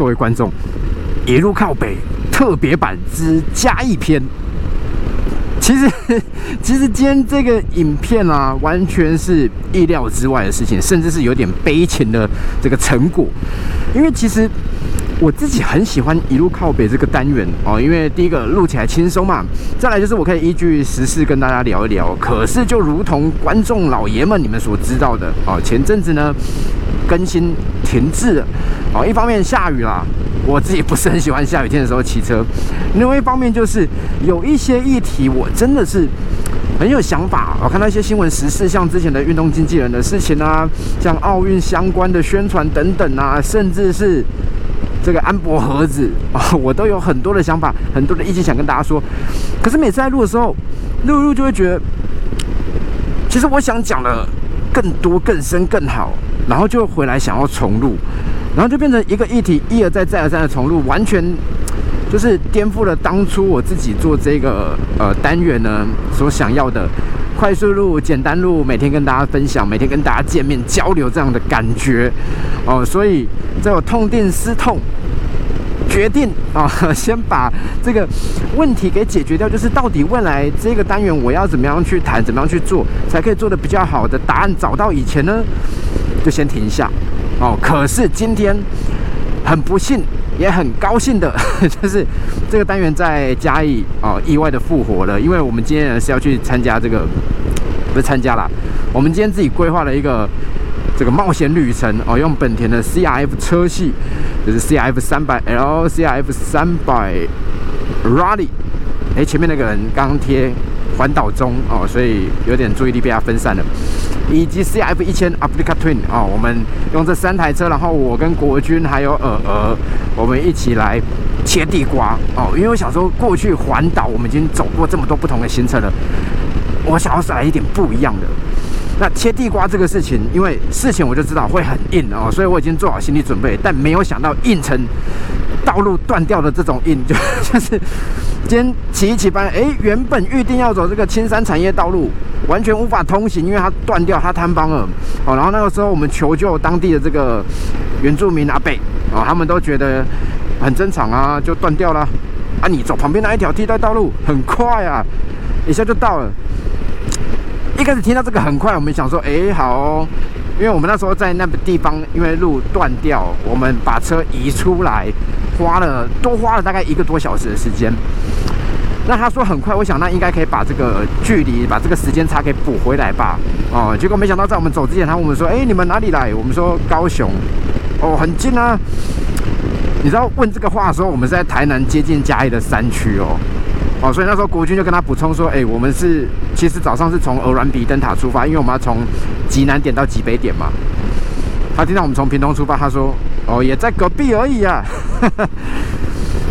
各位观众，一路靠北特别版之嘉义篇。其实，其实今天这个影片啊，完全是意料之外的事情，甚至是有点悲情的这个成果。因为其实我自己很喜欢一路靠北这个单元哦，因为第一个录起来轻松嘛，再来就是我可以依据时事跟大家聊一聊。可是就如同观众老爷们你们所知道的哦，前阵子呢更新停滞了哦，一方面下雨啦。我自己不是很喜欢下雨天的时候骑车，另外一方面就是有一些议题我真的是很有想法。我看到一些新闻时事，像之前的运动经纪人的事情啊，像奥运相关的宣传等等啊，甚至是这个安博盒子啊，我都有很多的想法，很多的意见想跟大家说。可是每次在录的时候，录录就会觉得，其实我想讲的更多、更深、更好，然后就回来想要重录。然后就变成一个议题，一而再、再而三的重录，完全就是颠覆了当初我自己做这个呃单元呢所想要的快速录、简单录，每天跟大家分享，每天跟大家见面交流这样的感觉哦。所以在我痛定思痛，决定啊，先把这个问题给解决掉，就是到底未来这个单元我要怎么样去谈，怎么样去做，才可以做的比较好的答案找到以前呢，就先停一下。哦，可是今天很不幸，也很高兴的，就是这个单元在嘉义哦，意外的复活了。因为我们今天是要去参加这个，不是参加啦，我们今天自己规划了一个这个冒险旅程哦，用本田的 CRF 车系，就是 CRF 三百 L、CRF 三百 Rally。哎，前面那个人刚贴环岛中哦，所以有点注意力被他分散了。以及 CF 一千 Aprica Twin 啊，我们用这三台车，然后我跟国军还有尔尔，我们一起来切地瓜哦。因为我小时候过去环岛，我们已经走过这么多不同的行程了，我想要来一点不一样的。那切地瓜这个事情，因为事情我就知道会很硬哦，所以我已经做好心理准备，但没有想到硬成道路断掉的这种硬，就 就是今天骑一骑班，哎，原本预定要走这个青山产业道路。完全无法通行，因为它断掉，它坍方了。哦，然后那个时候我们求救当地的这个原住民阿北，哦，他们都觉得很正常啊，就断掉了。啊，你走旁边那一条替代道路，很快啊，一下就到了。一开始听到这个很快，我们想说，哎，好，因为我们那时候在那个地方，因为路断掉，我们把车移出来，花了多花了大概一个多小时的时间。那他说很快，我想那应该可以把这个距离、把这个时间差给补回来吧。哦，结果没想到在我们走之前，他问我们说：“哎，你们哪里来？”我们说高雄。哦，很近啊。你知道问这个话的时候，我们是在台南接近嘉义的山区哦。哦，所以那时候国军就跟他补充说：“哎，我们是其实早上是从鹅銮鼻灯塔出发，因为我们要从极南点到极北点嘛。”他听到我们从屏东出发，他说：“哦，也在隔壁而已啊。”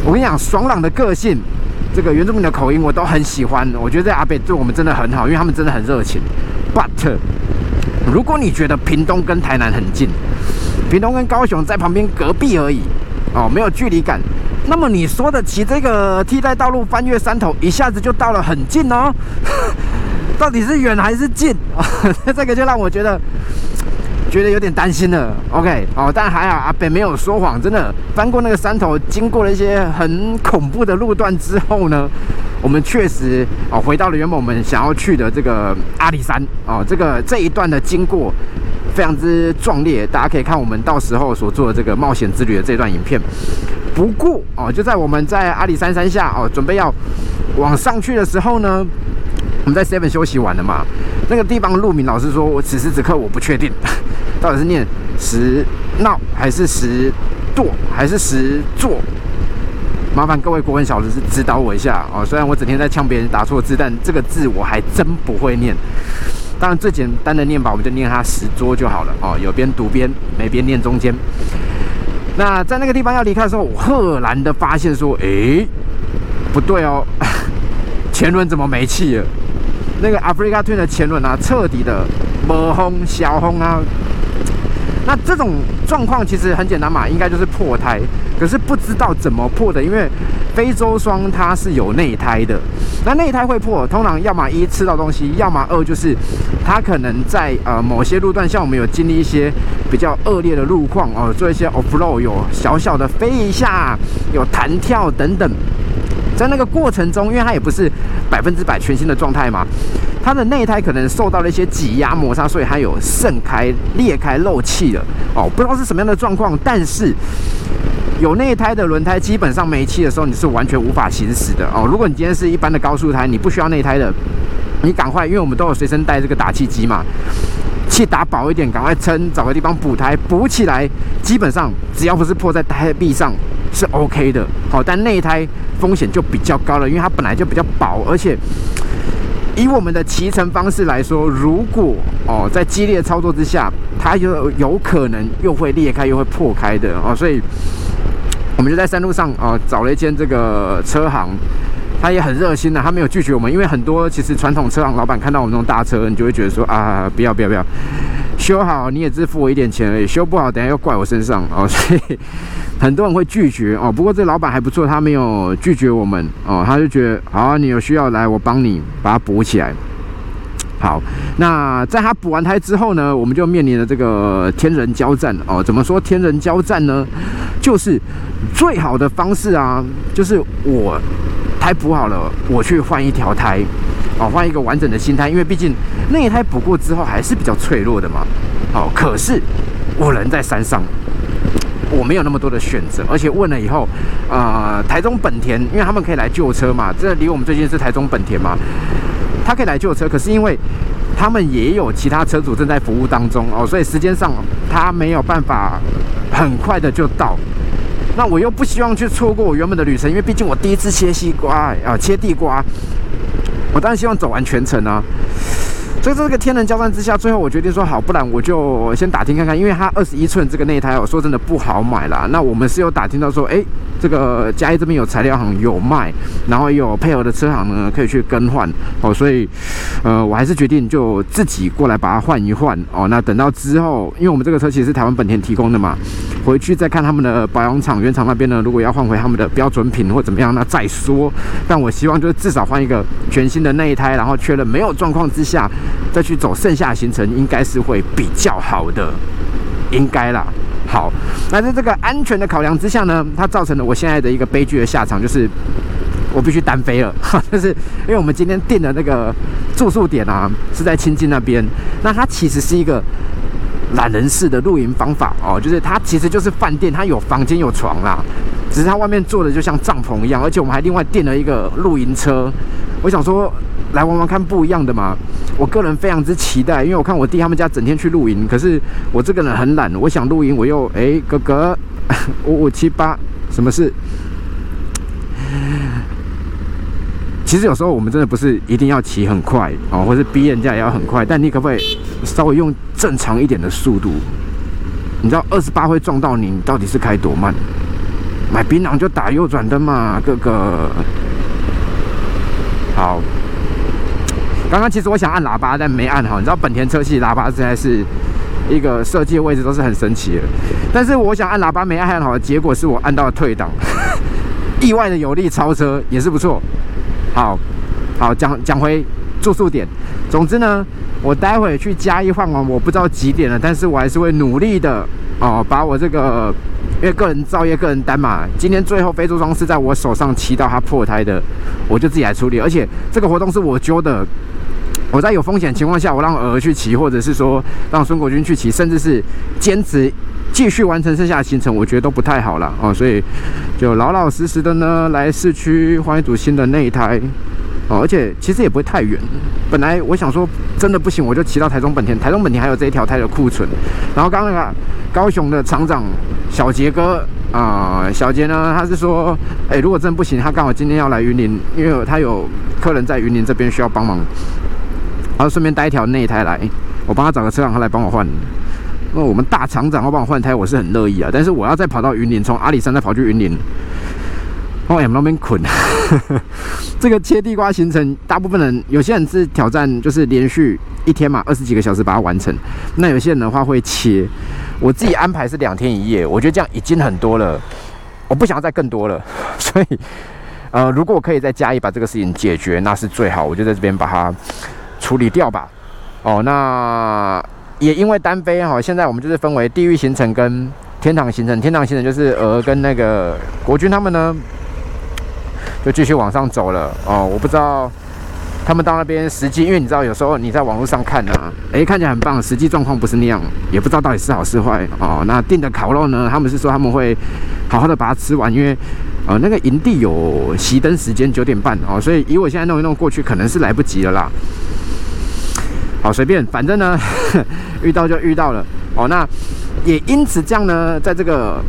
我跟你讲，爽朗的个性。这个原住民的口音我都很喜欢，我觉得这阿北对我们真的很好，因为他们真的很热情。But 如果你觉得屏东跟台南很近，屏东跟高雄在旁边隔壁而已，哦，没有距离感，那么你说的骑这个替代道路翻越山头，一下子就到了很近哦，到底是远还是近？这个就让我觉得。觉得有点担心了，OK，哦，但还好阿北没有说谎，真的翻过那个山头，经过了一些很恐怖的路段之后呢，我们确实哦回到了原本我们想要去的这个阿里山哦，这个这一段的经过非常之壮烈，大家可以看我们到时候所做的这个冒险之旅的这段影片。不过哦，就在我们在阿里山山下哦，准备要往上去的时候呢，我们在 Seven 休息完了嘛，那个地方路名老师说，我此时此刻我不确定。到底是念石闹还是石垛还是石座？麻烦各位国文小老师指导我一下哦。虽然我整天在呛别人打错字，但这个字我还真不会念。当然最简单的念法，我们就念它石桌就好了哦。有边读边，没边念中间。那在那个地方要离开的时候，我赫然的发现说：“诶，不对哦，前轮怎么没气了？那个 Africa Twin 的前轮啊，彻底的没风消风啊。”那这种状况其实很简单嘛，应该就是破胎，可是不知道怎么破的，因为非洲双它是有内胎的，那内胎会破，通常要么一吃到东西，要么二就是它可能在呃某些路段，像我们有经历一些比较恶劣的路况哦，做一些 off road 有小小的飞一下，有弹跳等等。在那个过程中，因为它也不是百分之百全新的状态嘛，它的内胎可能受到了一些挤压摩擦，所以它有渗开、裂开、漏气了哦。不知道是什么样的状况，但是有内胎的轮胎，基本上没气的时候，你是完全无法行驶的哦。如果你今天是一般的高速胎，你不需要内胎的，你赶快，因为我们都有随身带这个打气机嘛，气打饱一点，赶快撑，找个地方补胎，补起来，基本上只要不是破在胎壁上。是 OK 的，好，但内胎风险就比较高了，因为它本来就比较薄，而且以我们的骑乘方式来说，如果哦在激烈操作之下，它就有可能又会裂开又会破开的哦，所以我们就在山路上哦找了一间这个车行，他也很热心的，他没有拒绝我们，因为很多其实传统车行老板看到我们这种大车，你就会觉得说啊不要不要不要修好，你也只付我一点钱而已，修不好等下又怪我身上哦，所以。很多人会拒绝哦，不过这老板还不错，他没有拒绝我们哦，他就觉得好，你有需要来，我帮你把它补起来。好，那在他补完胎之后呢，我们就面临了这个天人交战哦。怎么说天人交战呢？就是最好的方式啊，就是我胎补好了，我去换一条胎哦，换一个完整的新胎，因为毕竟内胎补过之后还是比较脆弱的嘛。好，可是我人在山上。我没有那么多的选择，而且问了以后，呃，台中本田，因为他们可以来救车嘛，这离我们最近是台中本田嘛，他可以来救车，可是因为他们也有其他车主正在服务当中哦，所以时间上他没有办法很快的就到。那我又不希望去错过我原本的旅程，因为毕竟我第一次切西瓜啊，切地瓜，我当然希望走完全程啊。所以这个天人交战之下，最后我决定说好，不然我就先打听看看，因为它二十一寸这个内胎，我说真的不好买啦。那我们是有打听到说，哎，这个嘉义这边有材料行有卖，然后有配合的车行呢，可以去更换哦。所以，呃，我还是决定就自己过来把它换一换哦。那等到之后，因为我们这个车其实是台湾本田提供的嘛，回去再看他们的保养厂原厂那边呢，如果要换回他们的标准品或怎么样，那再说。但我希望就是至少换一个全新的内胎，然后确认没有状况之下。再去走剩下行程，应该是会比较好的，应该啦。好，那在这个安全的考量之下呢，它造成了我现在的一个悲剧的下场，就是我必须单飞了。就是因为我们今天订的那个住宿点啊，是在清境那边，那它其实是一个懒人式的露营方法哦，就是它其实就是饭店，它有房间有床啦，只是它外面做的就像帐篷一样，而且我们还另外订了一个露营车。我想说。来玩玩看不一样的嘛！我个人非常之期待，因为我看我弟他们家整天去露营，可是我这个人很懒，我想露营我又哎哥哥 五五七八什么事？其实有时候我们真的不是一定要骑很快哦，或是逼人家也要很快，但你可不可以稍微用正常一点的速度？你知道二十八会撞到你，你到底是开多慢？买槟榔就打右转灯嘛，哥哥。好。刚刚其实我想按喇叭，但没按好。你知道本田车系喇叭实在是一个设计位置都是很神奇的。但是我想按喇叭没按好，结果是我按到了退档，意外的有力超车也是不错。好，好讲讲回住宿点。总之呢，我待会去加一换完，我不知道几点了，但是我还是会努力的哦，把我这个因为个人造业、个人单嘛，今天最后非洲装是在我手上骑到它破胎的，我就自己来处理。而且这个活动是我揪的。我在有风险情况下，我让儿去骑，或者是说让孙国军去骑，甚至是坚持继续完成剩下的行程，我觉得都不太好了哦。所以就老老实实的呢，来市区换一组新的内胎哦，而且其实也不会太远。本来我想说真的不行，我就骑到台中本田，台中本田还有这一条胎的库存。然后刚刚那个高雄的厂长小杰哥啊，小杰呢，他是说，哎，如果真不行，他刚好今天要来云林，因为他有客人在云林这边需要帮忙。然后顺便带一条内胎来，我帮他找个车让，他来帮我换。那我们大厂长要帮我换胎，我是很乐意啊。但是我要再跑到云林，从阿里山再跑去云林，哦，M 那边捆。这个切地瓜行程，大部分人有些人是挑战，就是连续一天嘛，二十几个小时把它完成。那有些人的话会切，我自己安排是两天一夜，我觉得这样已经很多了，我不想要再更多了，所以，呃，如果我可以再加一把这个事情解决，那是最好，我就在这边把它处理掉吧。哦，那也因为单飞哈，现在我们就是分为地狱行程跟天堂行程，天堂行程就是鹅跟那个国军他们呢，就继续往上走了。哦，我不知道。他们到那边实际，因为你知道，有时候你在网络上看呢，哎，看起来很棒，实际状况不是那样，也不知道到底是好是坏哦。那订的烤肉呢，他们是说他们会好好的把它吃完，因为呃那个营地有熄灯时间九点半哦，所以以我现在弄一弄过去，可能是来不及了啦。好，随便，反正呢，遇到就遇到了哦。那也因此这样呢，在这个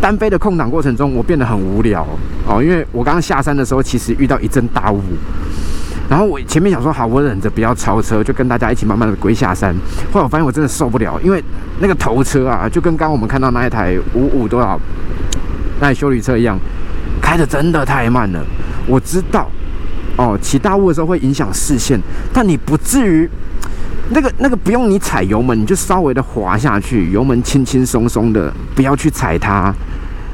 单飞的空档过程中，我变得很无聊哦，因为我刚刚下山的时候，其实遇到一阵大雾。然后我前面想说好，我忍着不要超车，就跟大家一起慢慢的归下山。后来我发现我真的受不了，因为那个头车啊，就跟刚刚我们看到那一台五五多少那台修理车一样，开的真的太慢了。我知道哦，起大雾的时候会影响视线，但你不至于那个那个不用你踩油门，你就稍微的滑下去，油门轻轻松松的，不要去踩它。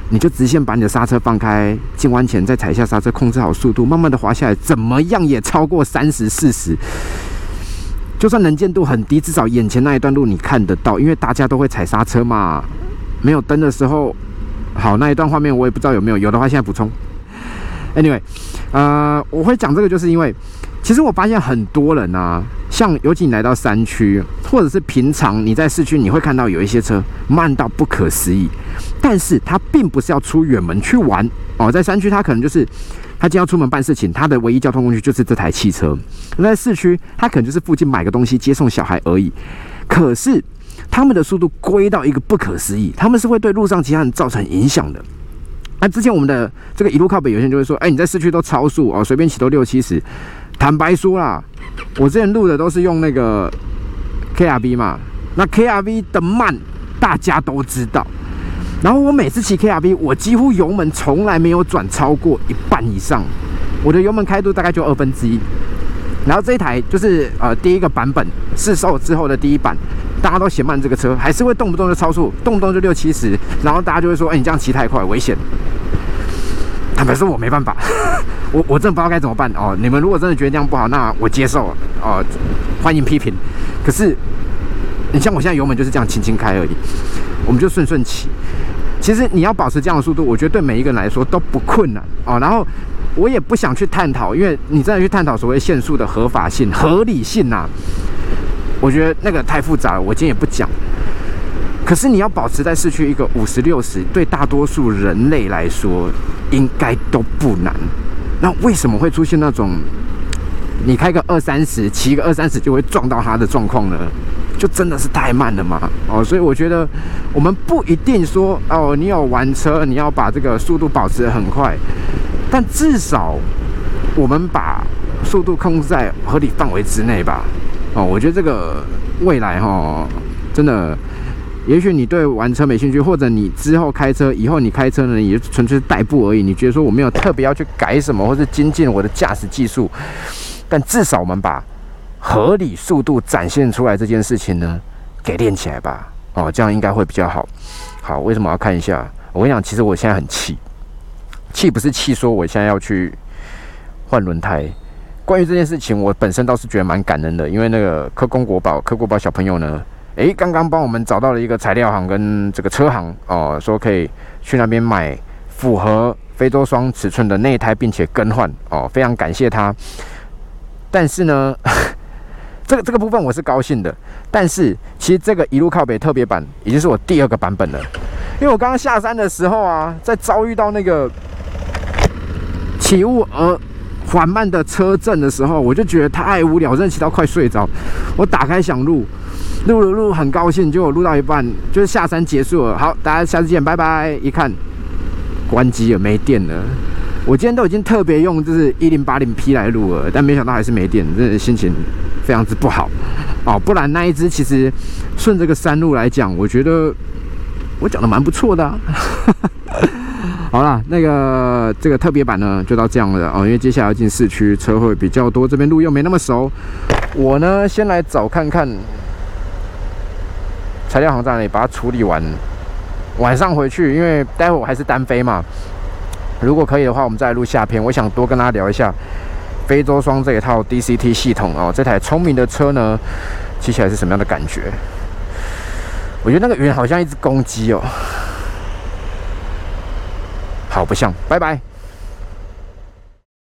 你就直线把你的刹车放开，进弯前再踩一下刹车，控制好速度，慢慢的滑下来，怎么样也超过三十四十。就算能见度很低，至少眼前那一段路你看得到，因为大家都会踩刹车嘛。没有灯的时候，好那一段画面我也不知道有没有，有的话现在补充。Anyway，呃，我会讲这个，就是因为其实我发现很多人啊，像尤其你来到山区，或者是平常你在市区，你会看到有一些车慢到不可思议。但是他并不是要出远门去玩哦，在山区他可能就是他今天要出门办事情，他的唯一交通工具就是这台汽车。那在市区他可能就是附近买个东西接送小孩而已。可是他们的速度归到一个不可思议，他们是会对路上其他人造成影响的。那之前我们的这个一路靠北，有些人就会说：“哎，你在市区都超速哦，随便骑都六七十。”坦白说啦，我之前录的都是用那个 K R V 嘛，那 K R V 的慢大家都知道。然后我每次骑 K R V，我几乎油门从来没有转超过一半以上，我的油门开度大概就二分之一。然后这一台就是呃第一个版本试售之后的第一版，大家都嫌慢这个车，还是会动不动就超速，动不动就六七十，然后大家就会说，哎，你这样骑太快，危险。坦白说，我没办法，我我真的不知道该怎么办哦。你们如果真的觉得这样不好，那我接受哦，欢迎批评。可是你像我现在油门就是这样轻轻开而已，我们就顺顺骑。其实你要保持这样的速度，我觉得对每一个人来说都不困难哦。然后我也不想去探讨，因为你真的去探讨所谓限速的合法性、合理性呐，我觉得那个太复杂了，我今天也不讲。可是你要保持在市区一个五十六十，对大多数人类来说应该都不难。那为什么会出现那种你开个二三十，骑个二三十就会撞到他的状况呢？就真的是太慢了嘛？哦，所以我觉得我们不一定说哦，你有玩车，你要把这个速度保持得很快，但至少我们把速度控制在合理范围之内吧。哦，我觉得这个未来哈，真的，也许你对玩车没兴趣，或者你之后开车，以后你开车呢，也纯粹是代步而已。你觉得说我没有特别要去改什么，或是精进我的驾驶技术，但至少我们把。合理速度展现出来这件事情呢，给练起来吧。哦，这样应该会比较好。好，为什么要看一下？我跟你讲，其实我现在很气，气不是气说我现在要去换轮胎。关于这件事情，我本身倒是觉得蛮感恩的，因为那个科工国宝、科国宝小朋友呢，诶，刚刚帮我们找到了一个材料行跟这个车行哦，说可以去那边买符合非洲双尺寸的内胎，并且更换哦，非常感谢他。但是呢。这个这个部分我是高兴的，但是其实这个一路靠北特别版已经是我第二个版本了，因为我刚刚下山的时候啊，在遭遇到那个起雾而缓慢的车震的时候，我就觉得太无聊，真的骑到快睡着。我打开想录，录了录，很高兴，结果录到一半就是下山结束了。好，大家下次见，拜拜。一看关机了，没电了。我今天都已经特别用就是一零八零 P 来录了，但没想到还是没电，真的心情。非常之不好哦，不然那一只其实顺这个山路来讲，我觉得我讲的蛮不错的。好了，那个这个特别版呢就到这样了哦，因为接下来要进市区，车会比较多，这边路又没那么熟。我呢先来找看看材料行在那里把它处理完，晚上回去，因为待会我还是单飞嘛。如果可以的话，我们再录下篇。我想多跟大家聊一下非洲双这一套 DCT 系统哦，这台聪明的车呢，骑起来是什么样的感觉？我觉得那个云好像一只公鸡哦，好不像。拜拜。